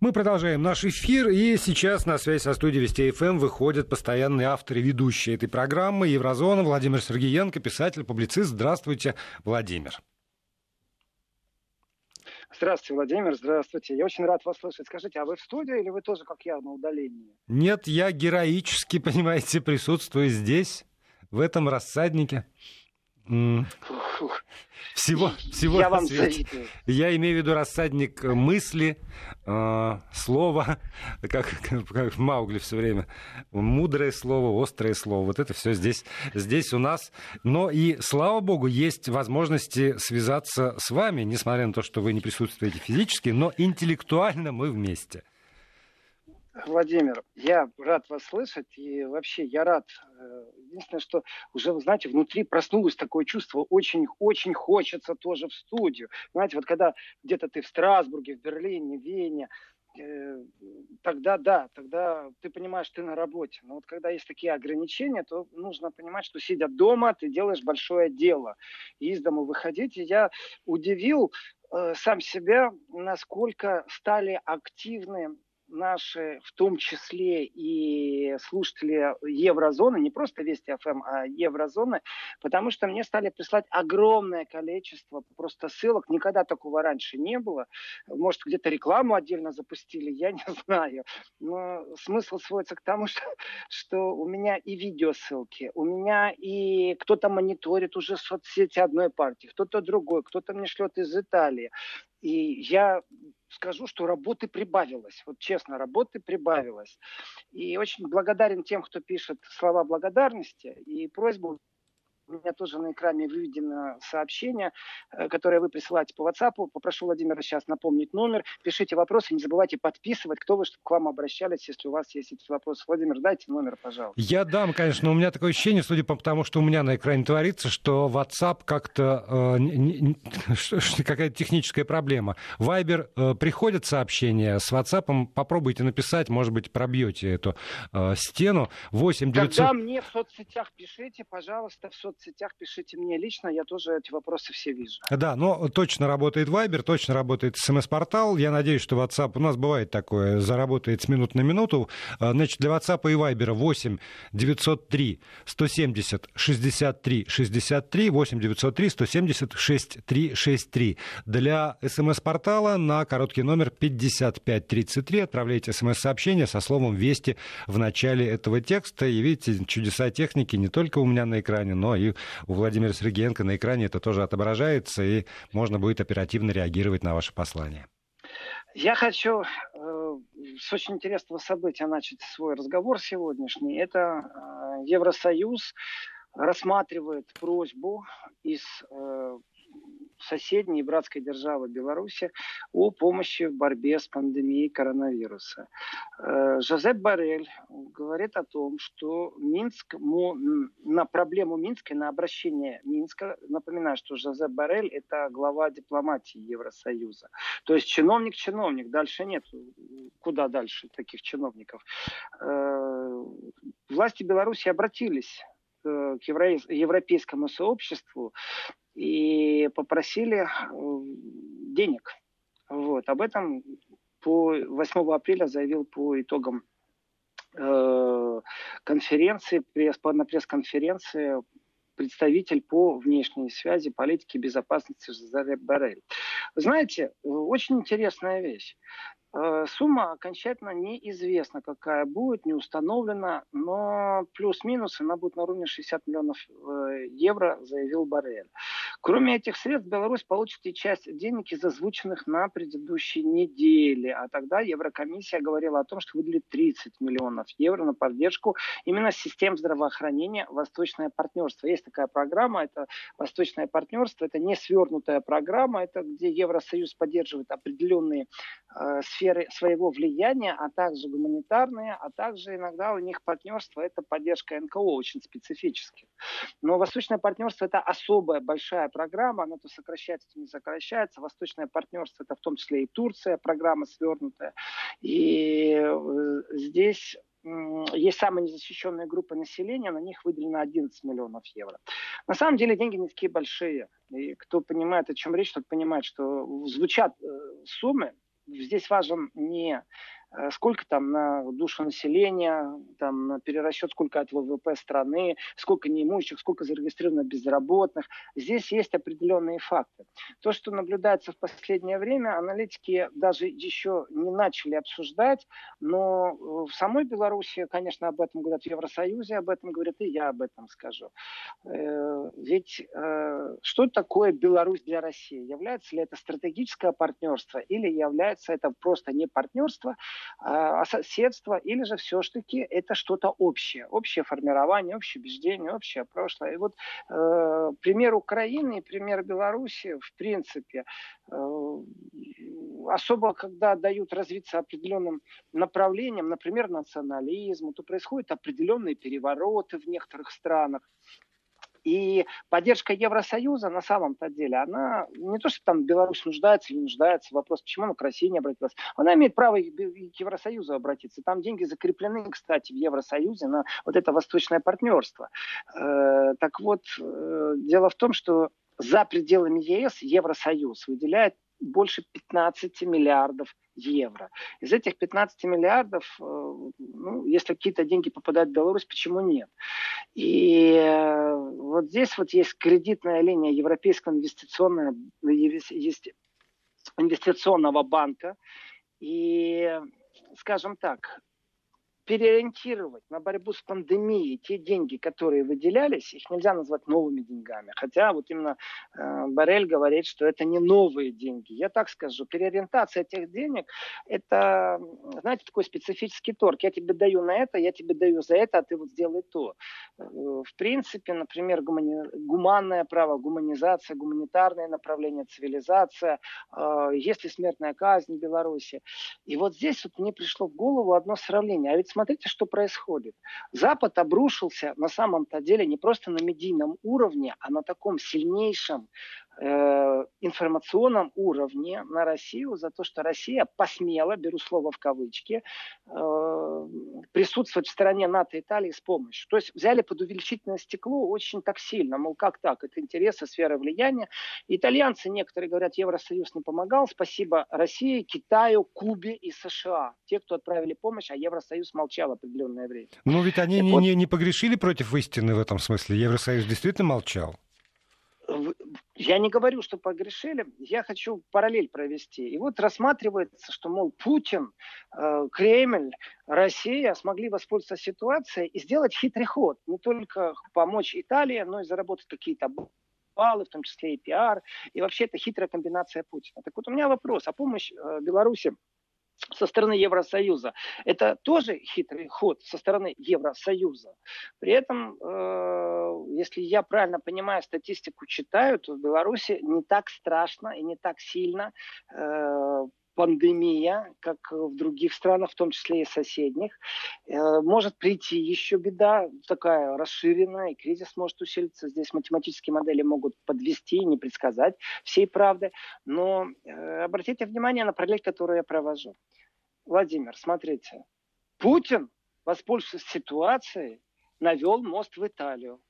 Мы продолжаем наш эфир, и сейчас на связь со студией Вести ФМ выходит постоянный автор и ведущий этой программы Еврозона Владимир Сергеенко, писатель, публицист. Здравствуйте, Владимир. Здравствуйте, Владимир, здравствуйте. Я очень рад вас слышать. Скажите, а вы в студии или вы тоже, как я, на удалении? Нет, я героически, понимаете, присутствую здесь, в этом рассаднике. Всего, всего Я вам завидую. Я имею в виду рассадник мысли, э, слова, как, как Маугли все время. Мудрое слово, острое слово. Вот это все здесь, здесь у нас. Но и, слава богу, есть возможности связаться с вами, несмотря на то, что вы не присутствуете физически, но интеллектуально мы вместе. Владимир, я рад вас слышать, и вообще я рад. Э, единственное, что уже, вы знаете, внутри проснулось такое чувство, очень-очень хочется тоже в студию. Знаете, вот когда где-то ты в Страсбурге, в Берлине, в Вене, э, тогда да, тогда ты понимаешь, ты на работе. Но вот когда есть такие ограничения, то нужно понимать, что сидя дома, ты делаешь большое дело. И из дома выходить. И я удивил э, сам себя, насколько стали активны наши, в том числе и слушатели Еврозоны, не просто Вести ФМ, а Еврозоны, потому что мне стали прислать огромное количество просто ссылок. Никогда такого раньше не было. Может, где-то рекламу отдельно запустили, я не знаю. Но смысл сводится к тому, что, что у меня и видеосылки, у меня и кто-то мониторит уже соцсети одной партии, кто-то другой, кто-то мне шлет из Италии. И я скажу, что работы прибавилось. Вот честно, работы прибавилось. И очень благодарен тем, кто пишет слова благодарности и просьбу у меня тоже на экране выведено сообщение, э, которое вы присылаете по WhatsApp. Попрошу Владимира сейчас напомнить номер. Пишите вопросы, не забывайте подписывать, кто вы, чтобы к вам обращались, если у вас есть эти вопросы. Владимир, дайте номер, пожалуйста. Я дам, конечно, но у меня такое ощущение, судя по тому, что у меня на экране творится, что WhatsApp как-то э, какая-то техническая проблема. Viber э, приходят сообщения, с WhatsApp попробуйте написать, может быть, пробьете эту э, стену. 8 900... Когда мне в соцсетях пишите, пожалуйста, в соцсетях соцсетях пишите мне лично, я тоже эти вопросы все вижу. Да, но точно работает Viber, точно работает смс-портал. Я надеюсь, что WhatsApp, у нас бывает такое, заработает с минут на минуту. А, значит, для WhatsApp и Viber 8 903 170 63 63 8 903 170 63 63. Для смс-портала на короткий номер 5533 отправляйте смс-сообщение со словом «Вести» в начале этого текста. И видите, чудеса техники не только у меня на экране, но и и у Владимира Сергеенко на экране это тоже отображается, и можно будет оперативно реагировать на ваше послание. Я хочу э, с очень интересного события начать свой разговор сегодняшний. Это э, Евросоюз рассматривает просьбу из э, соседней братской державы Беларуси о помощи в борьбе с пандемией коронавируса. Э, Жозеп Барель говорит о том, что Минск на проблему Минска, на обращение Минска, напоминаю, что Жозеп Барель – это глава дипломатии Евросоюза. То есть чиновник-чиновник, дальше нет. Куда дальше таких чиновников? Э, власти Беларуси обратились к европейскому сообществу и попросили э, денег. Вот. Об этом по 8 апреля заявил по итогам э, конференции, пресс, на пресс-конференции представитель по внешней связи, политике безопасности Жозеф Барель. Знаете, очень интересная вещь. Э, сумма окончательно неизвестна, какая будет, не установлена, но плюс-минус она будет на уровне 60 миллионов э, евро, заявил Барель. Кроме этих средств, Беларусь получит и часть денег из озвученных на предыдущей неделе, а тогда Еврокомиссия говорила о том, что выделит 30 миллионов евро на поддержку именно систем здравоохранения «Восточное партнерство». Есть такая программа, это «Восточное партнерство», это не свернутая программа, это где Евросоюз поддерживает определенные э, сферы своего влияния, а также гуманитарные, а также иногда у них партнерство – это поддержка НКО очень специфически. Но Восточное партнерство – это особая большая программа, она то сокращается, то не сокращается. Восточное партнерство – это в том числе и Турция, программа свернутая. И э, здесь есть самая незащищенная группа населения, на них выделено 11 миллионов евро. На самом деле деньги не такие большие. И кто понимает, о чем речь, тот понимает, что звучат э, суммы, здесь важен не сколько там на душу населения, там на перерасчет, сколько от ВВП страны, сколько неимущих, сколько зарегистрировано безработных. Здесь есть определенные факты. То, что наблюдается в последнее время, аналитики даже еще не начали обсуждать, но э, в самой Беларуси, конечно, об этом говорят в Евросоюзе, об этом говорят и я об этом скажу. Э, ведь что такое Беларусь для России? Является ли это стратегическое партнерство или является это просто не партнерство, соседство, или же все-таки это что-то общее, общее формирование, общее убеждение, общее прошлое. И вот э, пример Украины и пример Беларуси, в принципе, э, особо, когда дают развиться определенным направлениям, например, национализму, то происходят определенные перевороты в некоторых странах. И поддержка Евросоюза на самом-то деле, она не то, что там Беларусь нуждается или не нуждается, вопрос, почему она к России не обратилась. Она имеет право и к Евросоюзу обратиться. Там деньги закреплены, кстати, в Евросоюзе на вот это восточное партнерство. Э, так вот, э, дело в том, что за пределами ЕС Евросоюз выделяет больше 15 миллиардов евро. Из этих 15 миллиардов, э, ну, если какие-то деньги попадают в Беларусь, почему нет? И э, вот здесь вот есть кредитная линия Европейского инвестиционного, инвестиционного банка. И, скажем так, переориентировать на борьбу с пандемией те деньги, которые выделялись, их нельзя назвать новыми деньгами. Хотя вот именно э, Барель говорит, что это не новые деньги. Я так скажу, переориентация этих денег – это, знаете, такой специфический торг. Я тебе даю на это, я тебе даю за это, а ты вот сделай то. В принципе, например, гумани... гуманное право, гуманизация, гуманитарное направление, цивилизация, э, есть ли смертная казнь в Беларуси. И вот здесь вот мне пришло в голову одно сравнение. А ведь смотрите, что происходит. Запад обрушился на самом-то деле не просто на медийном уровне, а на таком сильнейшем Э, информационном уровне на Россию за то, что Россия посмела, беру слово в кавычки, э, присутствовать в стороне НАТО и Италии с помощью. То есть взяли под увеличительное стекло очень так сильно, мол, как так, это интересы, сфера влияния. Итальянцы некоторые говорят, Евросоюз не помогал, спасибо России, Китаю, Кубе и США. Те, кто отправили помощь, а Евросоюз молчал определенное время. Ну ведь они не, вот... не, не погрешили против истины в этом смысле. Евросоюз действительно молчал. Я не говорю, что погрешили, я хочу параллель провести. И вот рассматривается, что, мол, Путин, э, Кремль, Россия смогли воспользоваться ситуацией и сделать хитрый ход. Не только помочь Италии, но и заработать какие-то баллы, в том числе и пиар. И вообще это хитрая комбинация Путина. Так вот у меня вопрос. А помощь э, Беларуси со стороны Евросоюза. Это тоже хитрый ход со стороны Евросоюза. При этом, э, если я правильно понимаю, статистику читаю, то в Беларуси не так страшно и не так сильно э, пандемия, как в других странах, в том числе и соседних. Э, может прийти еще беда такая расширенная, и кризис может усилиться. Здесь математические модели могут подвести и не предсказать всей правды. Но э, обратите внимание на параллель, которую я провожу. Владимир, смотрите. Путин, воспользовавшись ситуацией, навел мост в Италию.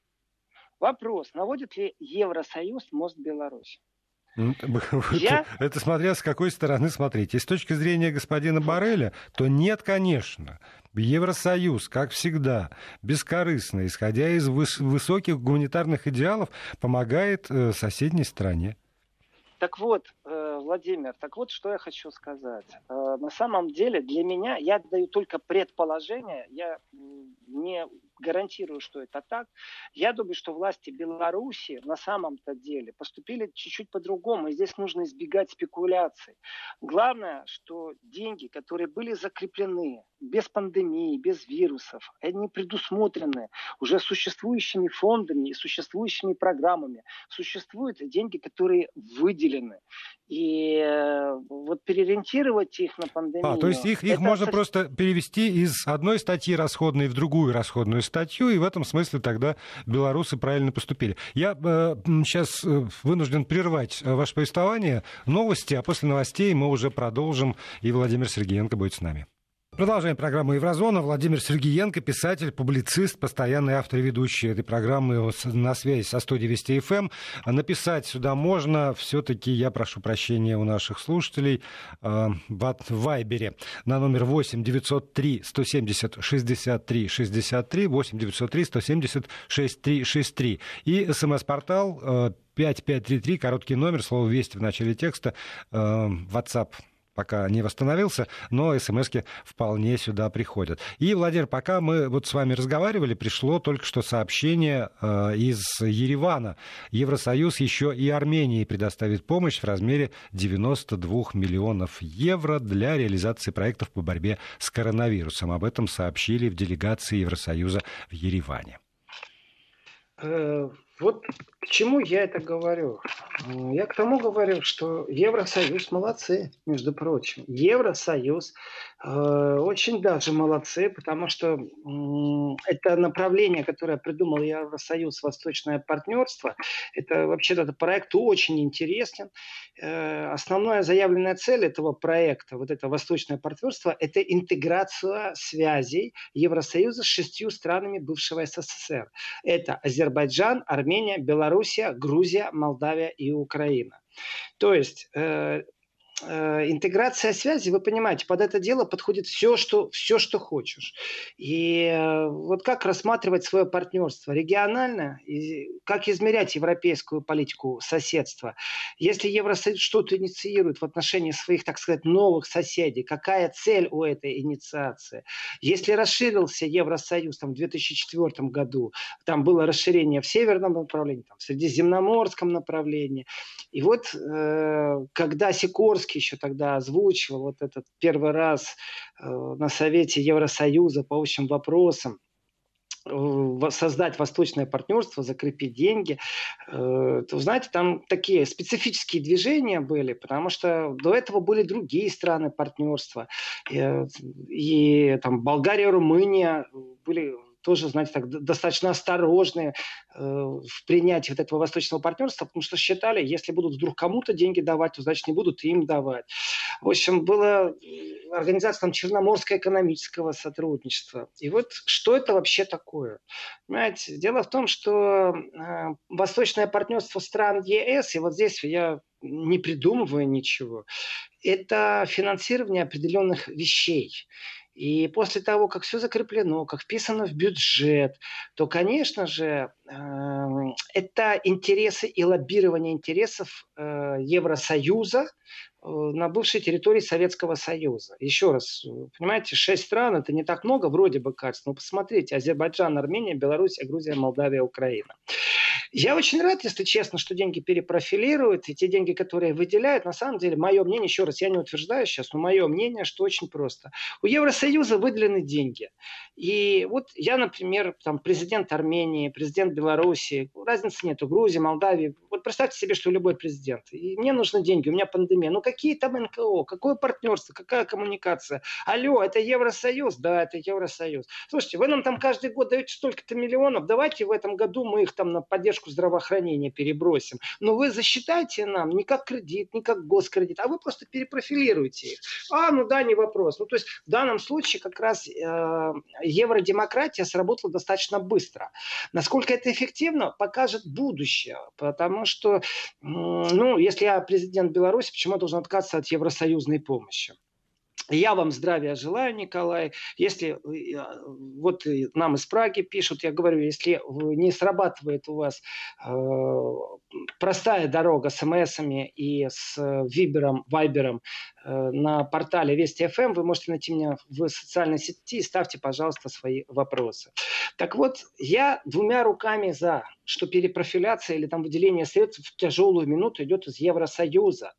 Вопрос, наводит ли Евросоюз мост Беларусь? Ну, Я... Это смотря с какой стороны смотреть. И с точки зрения господина Барреля, то нет, конечно. Евросоюз, как всегда, бескорыстно, исходя из выс- высоких гуманитарных идеалов, помогает э, соседней стране. Так вот, э, Владимир, так вот, что я хочу сказать. Э, на самом деле, для меня, я даю только предположение, я не гарантирую, что это так. Я думаю, что власти Беларуси на самом-то деле поступили чуть-чуть по-другому, и здесь нужно избегать спекуляций. Главное, что деньги, которые были закреплены без пандемии, без вирусов, они предусмотрены уже существующими фондами и существующими программами. Существуют деньги, которые выделены. И э, вот переориентировать их на пандемию... А, то есть их, их можно это... просто перевести из одной статьи расходной в другую расходную статью, и в этом смысле тогда белорусы правильно поступили. Я э, сейчас э, вынужден прервать э, ваше повествование. Новости, а после новостей мы уже продолжим, и Владимир Сергеенко будет с нами. Продолжаем программу «Еврозона». Владимир Сергеенко, писатель, публицист, постоянный автор и ведущий этой программы на связи со студией Вести ФМ. Написать сюда можно. Все-таки я прошу прощения у наших слушателей э, в Вайбере на номер 8 903 170 63 63 8 903 170 63 63 и смс-портал э, 5533, короткий номер, слово «Вести» в начале текста, э, WhatsApp пока не восстановился, но смс вполне сюда приходят. И, Владимир, пока мы вот с вами разговаривали, пришло только что сообщение э, из Еревана. Евросоюз еще и Армении предоставит помощь в размере 92 миллионов евро для реализации проектов по борьбе с коронавирусом. Об этом сообщили в делегации Евросоюза в Ереване. Э, вот к чему я это говорю? Я к тому говорю, что Евросоюз молодцы, между прочим. Евросоюз э, очень даже молодцы, потому что э, это направление, которое придумал Евросоюз, Восточное партнерство, это вообще этот проект очень интересен. Э, основная заявленная цель этого проекта, вот это Восточное партнерство, это интеграция связей Евросоюза с шестью странами бывшего СССР. Это Азербайджан, Армения, Белоруссия, Грузия, Молдавия и Украина. То есть э, Э, интеграция связи, вы понимаете, под это дело подходит все, что, все, что хочешь. И э, вот как рассматривать свое партнерство регионально, и как измерять европейскую политику соседства. Если Евросоюз что-то инициирует в отношении своих, так сказать, новых соседей, какая цель у этой инициации? Если расширился Евросоюз там, в 2004 году, там было расширение в северном направлении, там, в средиземноморском направлении. И вот э, когда Сикорский Высоцкий еще тогда озвучивал вот этот первый раз э, на Совете Евросоюза по общим вопросам э, создать восточное партнерство, закрепить деньги, э, то, знаете, там такие специфические движения были, потому что до этого были другие страны партнерства. И, и там Болгария, Румыния были тоже, знаете, так достаточно осторожны э, в принятии вот этого восточного партнерства, потому что считали, если будут вдруг кому-то деньги давать, то значит не будут им давать. В общем, была организация там, Черноморского экономического сотрудничества. И вот что это вообще такое? Понимаете, дело в том, что э, восточное партнерство стран ЕС, и вот здесь я не придумываю ничего, это финансирование определенных вещей. И после того, как все закреплено, как вписано в бюджет, то, конечно же, эм, это интересы и лоббирование интересов э, Евросоюза Э, на бывшей территории Советского Союза. Еще раз, понимаете, шесть стран это не так много, вроде бы кажется. Но посмотрите, Азербайджан, Армения, Беларусь, Грузия, Молдавия, Украина. Я очень рад, если честно, что деньги перепрофилируют, и те деньги, которые выделяют, на самом деле, мое мнение, еще раз, я не утверждаю сейчас, но мое мнение, что очень просто. У Евросоюза выделены деньги. И вот я, например, там, президент Армении, президент Беларуси, разницы нету, Грузии, Молдавии. Вот представьте себе, что любой президент. И мне нужны деньги, у меня пандемия. Ну какие там НКО, какое партнерство, какая коммуникация? Алло, это Евросоюз? Да, это Евросоюз. Слушайте, вы нам там каждый год даете столько-то миллионов, давайте в этом году мы их там на поддержку здравоохранения перебросим. Но вы засчитайте нам не как кредит, не как госкредит, а вы просто перепрофилируете их. А, ну да, не вопрос. Ну то есть в данном случае как раз э, евродемократия сработала достаточно быстро. Насколько это эффективно, покажет будущее. Потому что, ну, если я президент Беларуси, почему я должен отказаться от евросоюзной помощи? Я вам здравия желаю, Николай. Если э, вот нам из Праги пишут, я говорю, если не срабатывает у вас э, простая дорога с МСами и с Вибером, Вайбером э, на портале Вести ФМ, вы можете найти меня в социальной сети и ставьте, пожалуйста, свои вопросы. Так вот, я двумя руками за, что перепрофиляция или там выделение средств в тяжелую минуту идет из Евросоюза.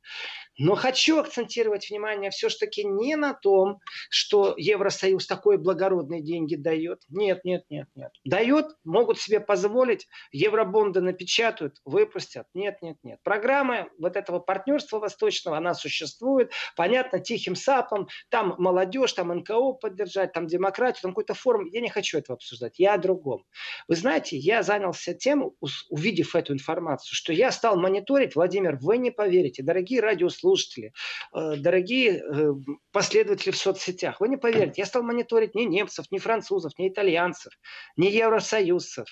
Но хочу акцентировать внимание все-таки не на том, что Евросоюз такой благородные деньги дает. Нет, нет, нет, нет. Дает, могут себе позволить, евробонды напечатают, выпустят. Нет, нет, нет. Программа вот этого партнерства восточного, она существует. Понятно, тихим сапом. Там молодежь, там НКО поддержать, там демократию, там какой-то форум. Я не хочу этого обсуждать. Я о другом. Вы знаете, я занялся тем, увидев эту информацию, что я стал мониторить, Владимир, вы не поверите, дорогие радиослушатели, радиослушатели, э, дорогие э, последователи в соцсетях, вы не поверите, я стал мониторить ни немцев, ни французов, ни итальянцев, ни евросоюзцев.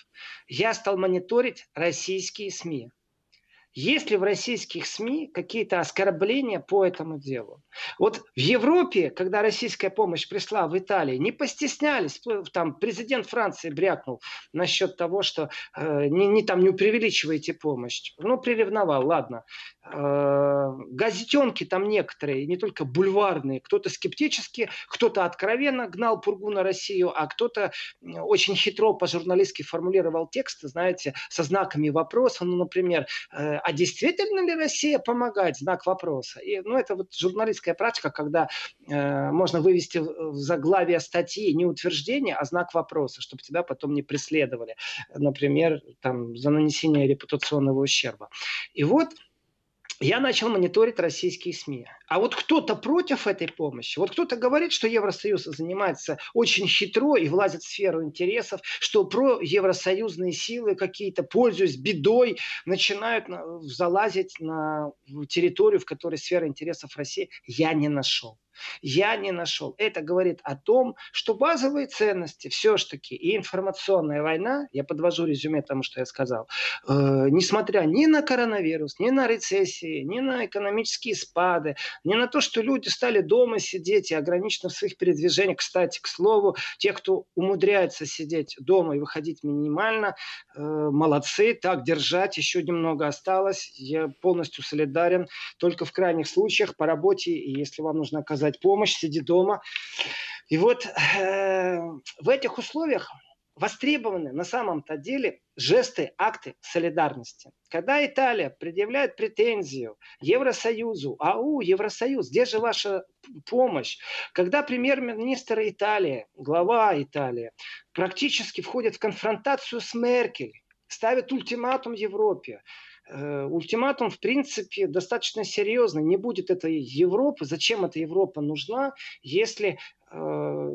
Я стал мониторить российские СМИ. Есть ли в российских СМИ какие-то оскорбления по этому делу? Вот в Европе, когда российская помощь пришла в Италии, не постеснялись. Там президент Франции брякнул насчет того, что э, не, не, там, не преувеличивайте помощь. Ну, приревновал, ладно. Э, газетенки там некоторые, не только бульварные, кто-то скептически, кто-то откровенно гнал пургу на Россию, а кто-то очень хитро по-журналистски формулировал тексты, знаете, со знаками вопроса, ну, например, э, а действительно ли Россия помогает? Знак вопроса. И, ну, это вот журналистская практика, когда э, можно вывести в заглавие статьи не утверждение, а знак вопроса, чтобы тебя потом не преследовали, например, там, за нанесение репутационного ущерба. И вот я начал мониторить российские СМИ. А вот кто-то против этой помощи, вот кто-то говорит, что Евросоюз занимается очень хитро и влазит в сферу интересов, что про евросоюзные силы какие-то, пользуясь бедой, начинают залазить на территорию, в которой сфера интересов России, я не нашел я не нашел. Это говорит о том, что базовые ценности все-таки и информационная война, я подвожу резюме тому, что я сказал, э, несмотря ни на коронавирус, ни на рецессии, ни на экономические спады, ни на то, что люди стали дома сидеть и ограничены в своих передвижениях. Кстати, к слову, те, кто умудряется сидеть дома и выходить минимально, э, молодцы, так держать, еще немного осталось. Я полностью солидарен. Только в крайних случаях по работе, и если вам нужно оказать оказать помощь, сиди дома. И вот э, в этих условиях востребованы на самом-то деле жесты, акты солидарности. Когда Италия предъявляет претензию Евросоюзу, ау, Евросоюз, где же ваша помощь? Когда премьер-министр Италии, глава Италии, практически входит в конфронтацию с Меркель, ставит ультиматум Европе, ультиматум, в принципе, достаточно серьезный. Не будет этой Европы. Зачем эта Европа нужна, если э,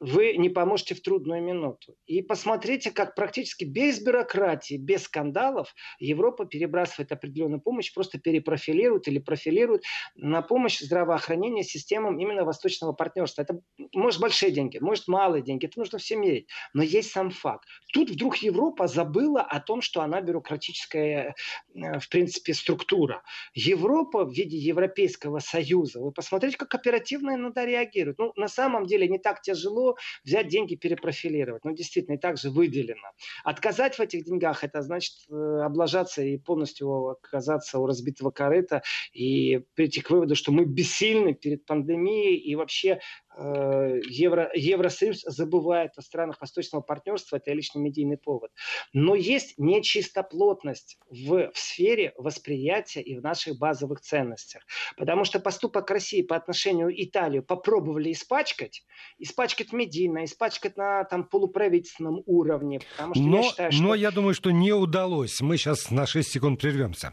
вы не поможете в трудную минуту. И посмотрите, как практически без бюрократии, без скандалов Европа перебрасывает определенную помощь, просто перепрофилирует или профилирует на помощь здравоохранения системам именно восточного партнерства. Это может большие деньги, может малые деньги, это нужно все мерить. Но есть сам факт. Тут вдруг Европа забыла о том, что она бюрократическая, э, в принципе, структура. Европа в виде Европейского Союза, вы посмотрите, как оперативно иногда реагирует. Ну, на самом деле не так тяжело взять деньги, перепрофилировать. Ну, действительно, и так же выделено. Отказать в этих деньгах, это значит э, облажаться и полностью оказаться у разбитого корыта и прийти к выводу, что мы бессильны перед пандемией и вообще Евро, Евросоюз забывает о странах восточного партнерства, это личный медийный повод. Но есть нечистоплотность в, в сфере восприятия и в наших базовых ценностях. Потому что поступок России по отношению к Италии попробовали испачкать, испачкать медийно, испачкать на там, полуправительственном уровне. Потому что но, я считаю, что... но я думаю, что не удалось. Мы сейчас на 6 секунд прервемся.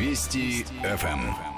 Вести ФМ.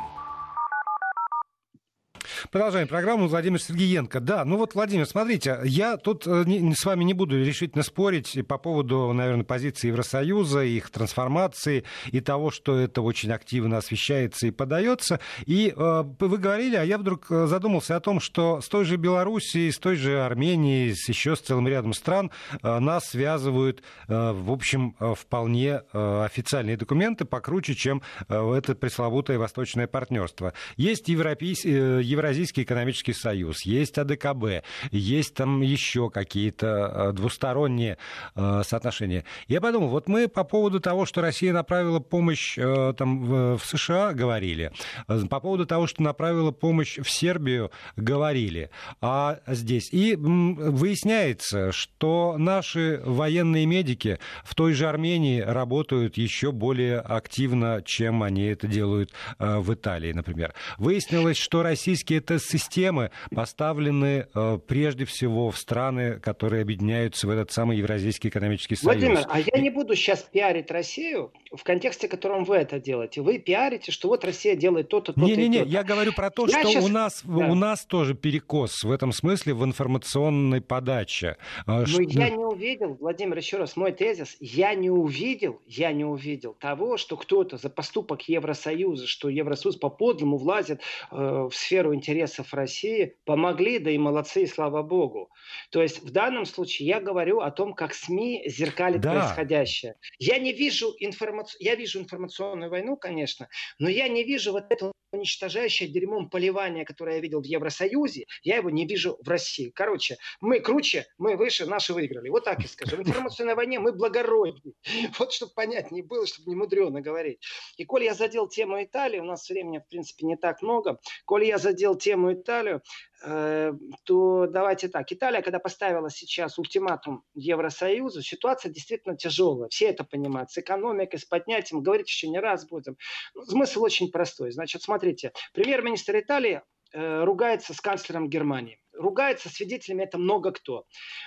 Продолжаем программу. Владимир Сергеенко. Да, ну вот, Владимир, смотрите, я тут э, с вами не буду решительно спорить по поводу, наверное, позиции Евросоюза, их трансформации и того, что это очень активно освещается и подается. И э, вы говорили, а я вдруг э, задумался о том, что с той же Белоруссией, с той же Арменией, еще с целым рядом стран э, нас связывают, э, в общем, э, вполне э, официальные документы покруче, чем э, это пресловутое восточное партнерство. Есть европейские Евразийский экономический союз, есть АДКБ, есть там еще какие-то э, двусторонние э, соотношения. Я подумал, вот мы по поводу того, что Россия направила помощь э, там, в США, говорили, по поводу того, что направила помощь в Сербию, говорили, а здесь. И выясняется, что наши военные медики в той же Армении работают еще более активно, чем они это делают в Италии, например. Выяснилось, что российские антироссийские тест-системы поставлены э, прежде всего в страны, которые объединяются в этот самый Евразийский экономический союз. Владимир, а я не буду сейчас пиарить Россию в контексте, в котором вы это делаете. Вы пиарите, что вот Россия делает то-то, то-то Не-не-не, я говорю про то, я что сейчас... у, нас, да. у нас тоже перекос в этом смысле в информационной подаче. А, Но что... я не увидел, Владимир, еще раз, мой тезис, я не увидел, я не увидел того, что кто-то за поступок Евросоюза, что Евросоюз по подлому влазит э, в сферу интересов России, помогли, да и молодцы, и слава богу. То есть в данном случае я говорю о том, как СМИ зеркалит да. происходящее. Я не вижу информацию, я вижу информационную войну, конечно, но я не вижу вот этого уничтожающее дерьмом поливание, которое я видел в Евросоюзе, я его не вижу в России. Короче, мы круче, мы выше, наши выиграли. Вот так и скажу. В информационной войне мы благородны. Вот чтобы понятнее было, чтобы не мудрено говорить. И коль я задел тему Италии, у нас времени, в принципе, не так много. Коль я задел тему Италию, то давайте так. Италия, когда поставила сейчас ультиматум Евросоюзу, ситуация действительно тяжелая. Все это понимают. С экономикой, с поднятием. Говорить еще не раз будем. Смысл очень простой. Значит, смотрите. Премьер-министр Италии э, ругается с канцлером Германии ругается, свидетелями это много кто.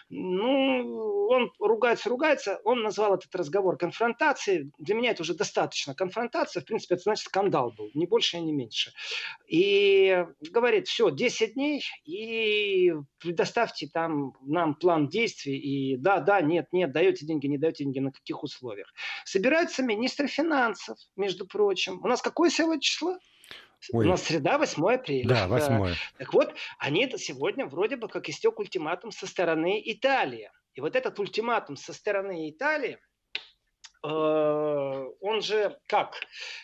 Ну, он ругается, ругается, он назвал этот разговор конфронтацией. Для меня это уже достаточно. Конфронтация, в принципе, это значит скандал был, не больше и не меньше. И говорит, все, 10 дней, и предоставьте там нам план действий, и да, да, нет, нет, даете деньги, не даете деньги, на каких условиях. Собираются министры финансов, между прочим. У нас какое сегодня число? Ой. У нас среда, 8 апреля. Да, 8. Так вот, они это сегодня вроде бы как истек ультиматум со стороны Италии. И вот этот ультиматум со стороны Италии, э, он же как?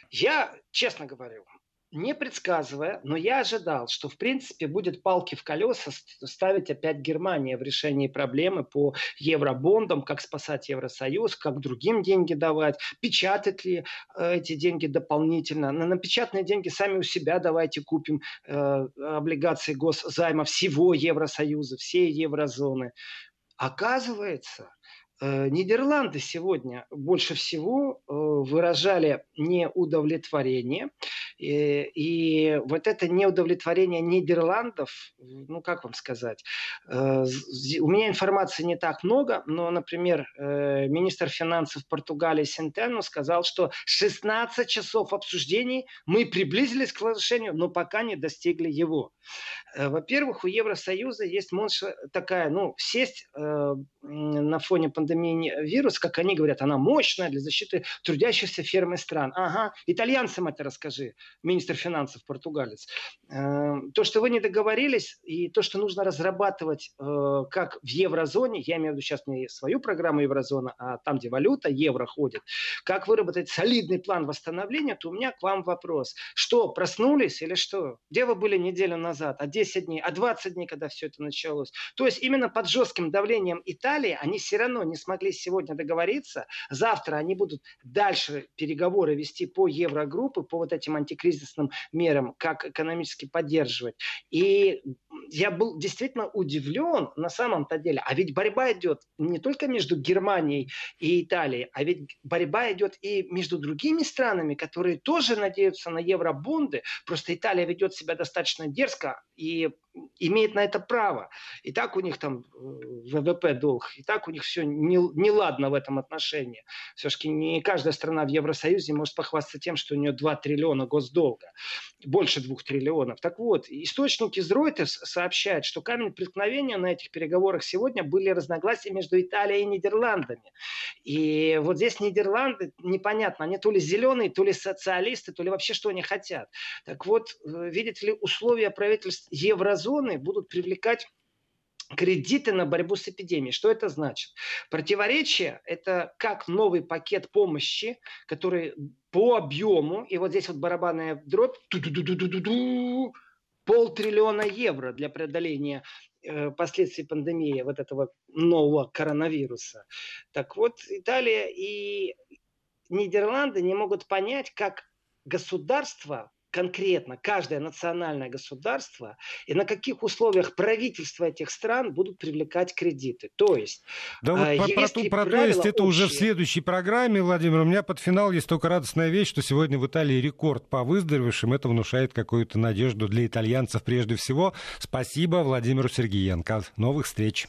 Я, честно говорю, не предсказывая, но я ожидал, что в принципе будет палки в колеса ставить опять Германия в решении проблемы по евробондам, как спасать Евросоюз, как другим деньги давать, печатать ли э, эти деньги дополнительно. На напечатанные деньги сами у себя давайте купим э, облигации госзайма всего Евросоюза, всей еврозоны. Оказывается, Э, Нидерланды сегодня больше всего э, выражали неудовлетворение. И вот это неудовлетворение Нидерландов, ну как вам сказать, э, у меня информации не так много, но, например, министр финансов Португалии Сентену сказал, что 16 часов обсуждений мы приблизились к соглашению, но пока не достигли его. Во-первых, у Евросоюза есть такая, ну, сесть на фоне пандемии вируса, как они говорят, она мощная для защиты трудящихся ферм и стран. Ага, итальянцам это расскажи, министр финансов португалец. Э, то, что вы не договорились, и то, что нужно разрабатывать э, как в еврозоне, я имею в виду сейчас не свою программу еврозона, а там, где валюта, евро ходит, как выработать солидный план восстановления, то у меня к вам вопрос. Что, проснулись или что? Где вы были неделю назад? А 10 дней? А 20 дней, когда все это началось? То есть именно под жестким давлением Италии они все равно не смогли сегодня договориться, завтра они будут дальше переговоры вести по еврогруппе, по вот этим антикризисным мерам, как экономически поддерживать. И я был действительно удивлен на самом-то деле. А ведь борьба идет не только между Германией и Италией, а ведь борьба идет и между другими странами, которые тоже надеются на евробонды. Просто Италия ведет себя достаточно дерзко и имеет на это право. И так у них там э, ВВП долг, и так у них все не, не в этом отношении. Все-таки не каждая страна в Евросоюзе может похвастаться тем, что у нее 2 триллиона госдолга, больше 2 триллионов. Так вот, источники из Reuters сообщают, что камень преткновения на этих переговорах сегодня были разногласия между Италией и Нидерландами. И вот здесь Нидерланды, непонятно, они то ли зеленые, то ли социалисты, то ли вообще что они хотят. Так вот, э, видите ли, условия правительств Еврозоны зоны будут привлекать кредиты на борьбу с эпидемией. Что это значит? Противоречие – это как новый пакет помощи, который по объему, и вот здесь вот барабанная дробь, полтриллиона евро для преодоления э, последствий пандемии вот этого нового коронавируса. Так вот, Италия и Нидерланды не могут понять, как государство конкретно каждое национальное государство и на каких условиях правительства этих стран будут привлекать кредиты. То есть, да вот э, про, про, про то есть это общие... уже в следующей программе, Владимир. У меня под финал есть только радостная вещь, что сегодня в Италии рекорд по выздоровевшим. Это внушает какую-то надежду для итальянцев прежде всего. Спасибо Владимиру Сергеенко. Новых встреч.